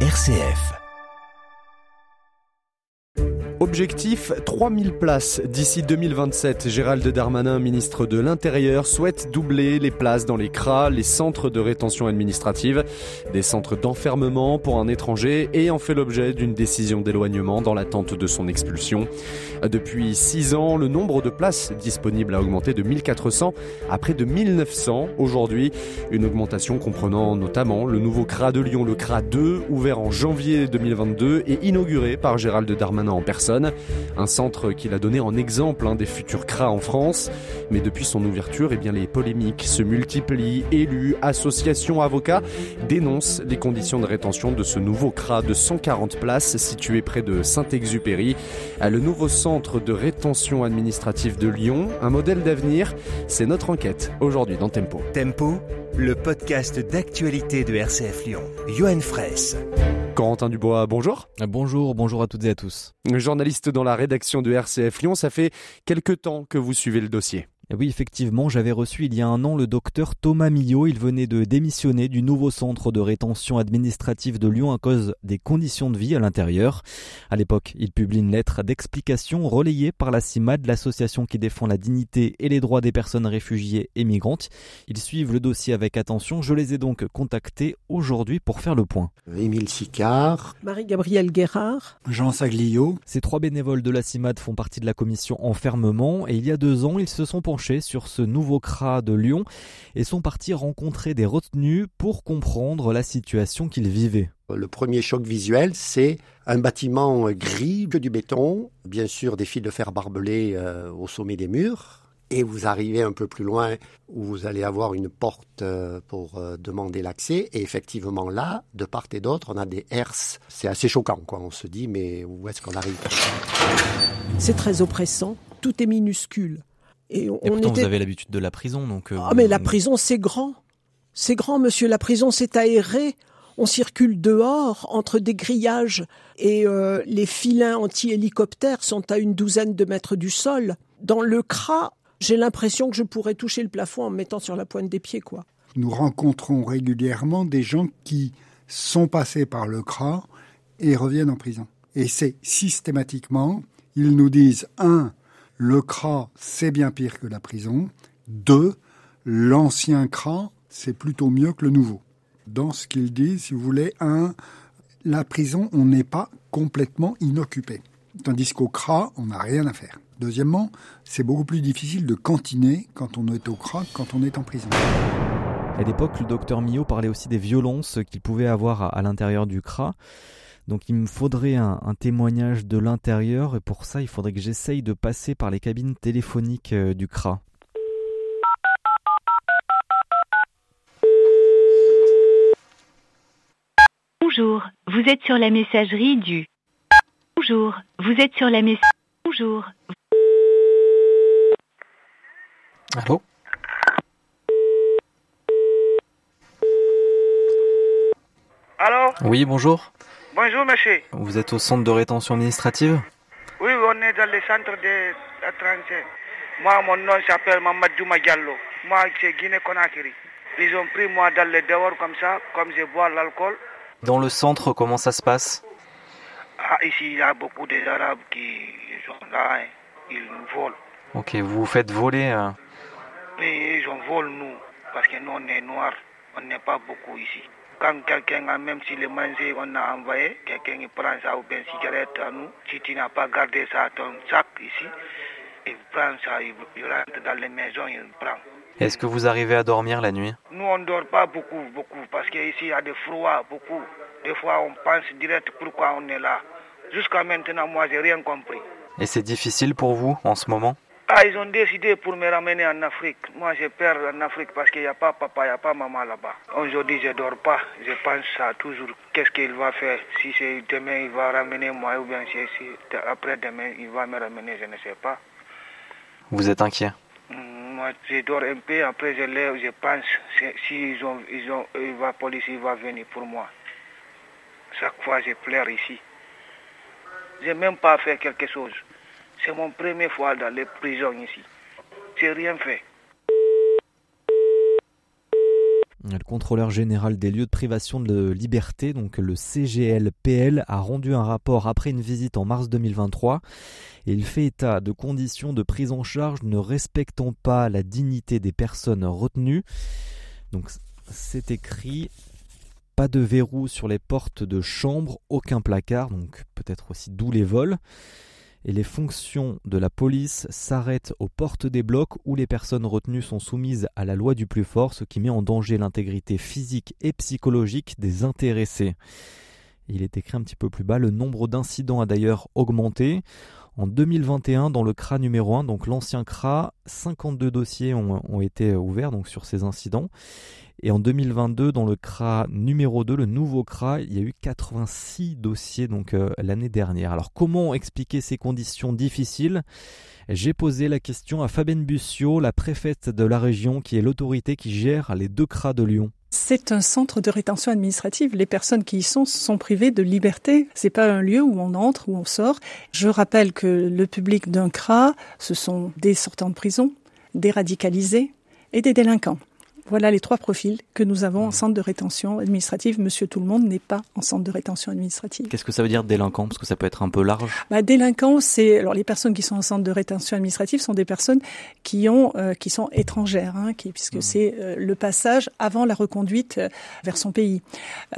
RCF. Objectif 3000 places d'ici 2027. Gérald Darmanin, ministre de l'Intérieur, souhaite doubler les places dans les CRA, les centres de rétention administrative, des centres d'enfermement pour un étranger et en fait l'objet d'une décision d'éloignement dans l'attente de son expulsion. Depuis 6 ans, le nombre de places disponibles a augmenté de 1400 à près de 1900 aujourd'hui. Une augmentation comprenant notamment le nouveau CRA de Lyon, le CRA 2, ouvert en janvier 2022 et inauguré par Gérald Darmanin en personne. Un centre qu'il a donné en exemple hein, des futurs CRA en France. Mais depuis son ouverture, eh les polémiques se multiplient. Élus, associations, avocats dénoncent les conditions de rétention de ce nouveau CRA de 140 places situé près de Saint-Exupéry. Le nouveau centre de rétention administrative de Lyon, un modèle d'avenir, c'est notre enquête aujourd'hui dans Tempo. Tempo, le podcast d'actualité de RCF Lyon. Johan Fraisse. Corentin Dubois, bonjour. Bonjour, bonjour à toutes et à tous. Journaliste dans la rédaction de RCF Lyon, ça fait quelque temps que vous suivez le dossier. Oui, effectivement, j'avais reçu il y a un an le docteur Thomas Millot. Il venait de démissionner du nouveau centre de rétention administrative de Lyon à cause des conditions de vie à l'intérieur. À l'époque, il publie une lettre d'explication relayée par la CIMAD, l'association qui défend la dignité et les droits des personnes réfugiées et migrantes. Ils suivent le dossier avec attention. Je les ai donc contactés aujourd'hui pour faire le point. Émile Sicard, Marie-Gabrielle Guérard, Jean Saglio. Ces trois bénévoles de la CIMAD font partie de la commission enfermement et il y a deux ans, ils se sont penchés sur ce nouveau CRA de Lyon et sont partis rencontrer des retenus pour comprendre la situation qu'ils vivaient. Le premier choc visuel, c'est un bâtiment gris, que du béton, bien sûr des fils de fer barbelés euh, au sommet des murs. Et vous arrivez un peu plus loin où vous allez avoir une porte euh, pour euh, demander l'accès. Et effectivement là, de part et d'autre, on a des herses. C'est assez choquant, quoi. On se dit, mais où est-ce qu'on arrive? C'est très oppressant. Tout est minuscule. Et, on, et pourtant, était... vous avez l'habitude de la prison, donc. Ah, mais la prison, c'est grand. C'est grand, monsieur. La prison, c'est aéré. On circule dehors entre des grillages et euh, les filins anti-hélicoptères sont à une douzaine de mètres du sol. Dans le CRA, j'ai l'impression que je pourrais toucher le plafond en me mettant sur la pointe des pieds, quoi. Nous rencontrons régulièrement des gens qui sont passés par le CRA et reviennent en prison. Et c'est systématiquement, ils nous disent, un, le CRA, c'est bien pire que la prison. Deux, l'ancien CRA, c'est plutôt mieux que le nouveau. Dans ce qu'il dit, si vous voulez, un, la prison, on n'est pas complètement inoccupé. Tandis qu'au CRA, on n'a rien à faire. Deuxièmement, c'est beaucoup plus difficile de cantiner quand on est au CRA que quand on est en prison. À l'époque, le docteur Millot parlait aussi des violences qu'il pouvait avoir à l'intérieur du CRA. Donc il me faudrait un, un témoignage de l'intérieur et pour ça il faudrait que j'essaye de passer par les cabines téléphoniques euh, du CRA. Bonjour, vous êtes sur la messagerie du. Bonjour, vous êtes sur la messagerie. Bonjour. Allô? Allô? Oui, bonjour. Bonjour, monsieur. Vous êtes au centre de rétention administrative Oui, on est dans le centre d'étrangers. Moi, mon nom s'appelle Mamadou Diallo. Moi, c'est Guinée-Conakry. Ils ont pris moi dans le dehors comme ça, comme je bois l'alcool. Dans le centre, comment ça se passe ah, Ici, il y a beaucoup d'Arabes qui sont là. Hein. Ils nous volent. Ok, vous vous faites voler euh... Mais ils en volent nous, parce que nous, on est noirs. On n'est pas beaucoup ici quand quelqu'un a, même si le manger on a envoyé, quelqu'un il prend ça ou bien cigarette à nous, si tu n'as pas gardé ça à ton sac ici, il prend ça, il, il rentre dans les maisons, il prend. Est-ce que vous arrivez à dormir la nuit? Nous on ne dort pas beaucoup, beaucoup, parce qu'ici il y a des froids, beaucoup. Des fois on pense direct pourquoi on est là. Jusqu'à maintenant, moi j'ai rien compris. Et c'est difficile pour vous en ce moment? Ah, ils ont décidé pour me ramener en Afrique. Moi, j'ai peur en Afrique parce qu'il n'y a pas papa, il n'y a pas maman là-bas. Aujourd'hui, je ne dors pas. Je pense à toujours qu'est-ce qu'il va faire. Si c'est demain, il va ramener moi ou bien si, si après demain, il va me ramener, je ne sais pas. Vous êtes inquiet? Moi, je dors un peu. Après, je lève, je pense si ils ont, ils ont, il va, police, il va venir pour moi. Chaque fois, je pleure ici. Je n'ai même pas fait quelque chose. C'est mon première fois dans les prisons ici. J'ai rien fait. Le contrôleur général des lieux de privation de liberté, donc le CGLPL, a rendu un rapport après une visite en mars 2023 et il fait état de conditions de prise en charge ne respectant pas la dignité des personnes retenues. Donc c'est écrit pas de verrou sur les portes de chambre, aucun placard, donc peut-être aussi d'où les vols et les fonctions de la police s'arrêtent aux portes des blocs où les personnes retenues sont soumises à la loi du plus fort, ce qui met en danger l'intégrité physique et psychologique des intéressés. Il est écrit un petit peu plus bas, le nombre d'incidents a d'ailleurs augmenté. En 2021, dans le CRA numéro 1, donc l'ancien CRA, 52 dossiers ont, été ouverts donc sur ces incidents. Et en 2022, dans le CRA numéro 2, le nouveau CRA, il y a eu 86 dossiers donc euh, l'année dernière. Alors comment expliquer ces conditions difficiles? J'ai posé la question à Fabienne Bussio, la préfète de la région, qui est l'autorité qui gère les deux CRA de Lyon. C'est un centre de rétention administrative. Les personnes qui y sont sont privées de liberté. C'est pas un lieu où on entre, où on sort. Je rappelle que le public d'un CRA, ce sont des sortants de prison, des radicalisés et des délinquants. Voilà les trois profils que nous avons en centre de rétention administrative. Monsieur Tout le Monde n'est pas en centre de rétention administrative. Qu'est-ce que ça veut dire délinquant? Parce que ça peut être un peu large. Bah, délinquant, c'est alors les personnes qui sont en centre de rétention administrative sont des personnes qui ont euh, qui sont étrangères, hein, qui, puisque mmh. c'est euh, le passage avant la reconduite euh, vers son pays.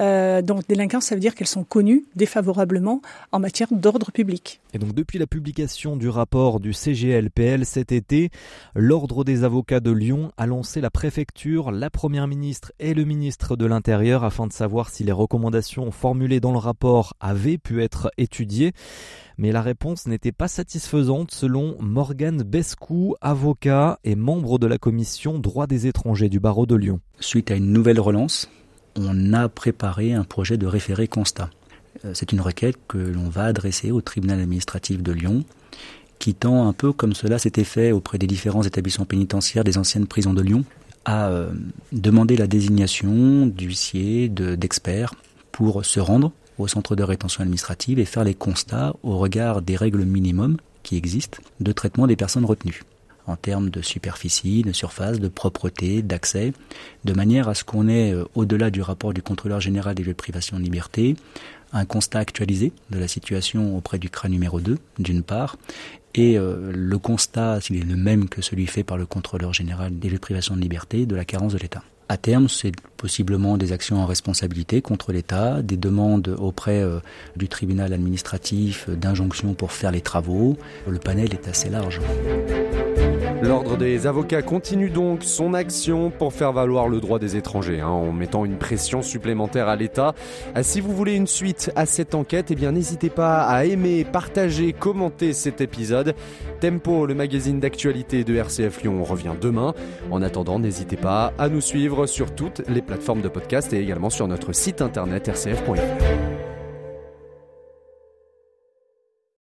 Euh, donc délinquant, ça veut dire qu'elles sont connues défavorablement en matière d'ordre public. Et donc depuis la publication du rapport du CGLPL cet été, l'ordre des avocats de Lyon a lancé la préfecture la Première ministre et le ministre de l'Intérieur afin de savoir si les recommandations formulées dans le rapport avaient pu être étudiées. Mais la réponse n'était pas satisfaisante selon Morgane Bescou, avocat et membre de la commission droit des étrangers du barreau de Lyon. Suite à une nouvelle relance, on a préparé un projet de référé constat. Euh, c'est une requête que l'on va adresser au tribunal administratif de Lyon qui tend un peu comme cela s'était fait auprès des différents établissements pénitentiaires des anciennes prisons de Lyon, a euh, demandé la désignation d'huissiers, d'experts pour se rendre au centre de rétention administrative et faire les constats au regard des règles minimums qui existent de traitement des personnes retenues. En termes de superficie, de surface, de propreté, d'accès, de manière à ce qu'on ait, euh, au-delà du rapport du contrôleur général des lieux de privation de liberté, un constat actualisé de la situation auprès du CRA numéro 2, d'une part, et euh, le constat, s'il est le même que celui fait par le contrôleur général des lieux de liberté, de la carence de l'État. À terme, c'est possiblement des actions en responsabilité contre l'État, des demandes auprès euh, du tribunal administratif d'injonction pour faire les travaux. Le panel est assez large. L'ordre des avocats continue donc son action pour faire valoir le droit des étrangers, hein, en mettant une pression supplémentaire à l'État. Ah, si vous voulez une suite à cette enquête, eh n'hésitez pas à aimer, partager, commenter cet épisode. Tempo, le magazine d'actualité de RCF Lyon, revient demain. En attendant, n'hésitez pas à nous suivre sur toutes les plateformes de podcast et également sur notre site internet rcf.fr.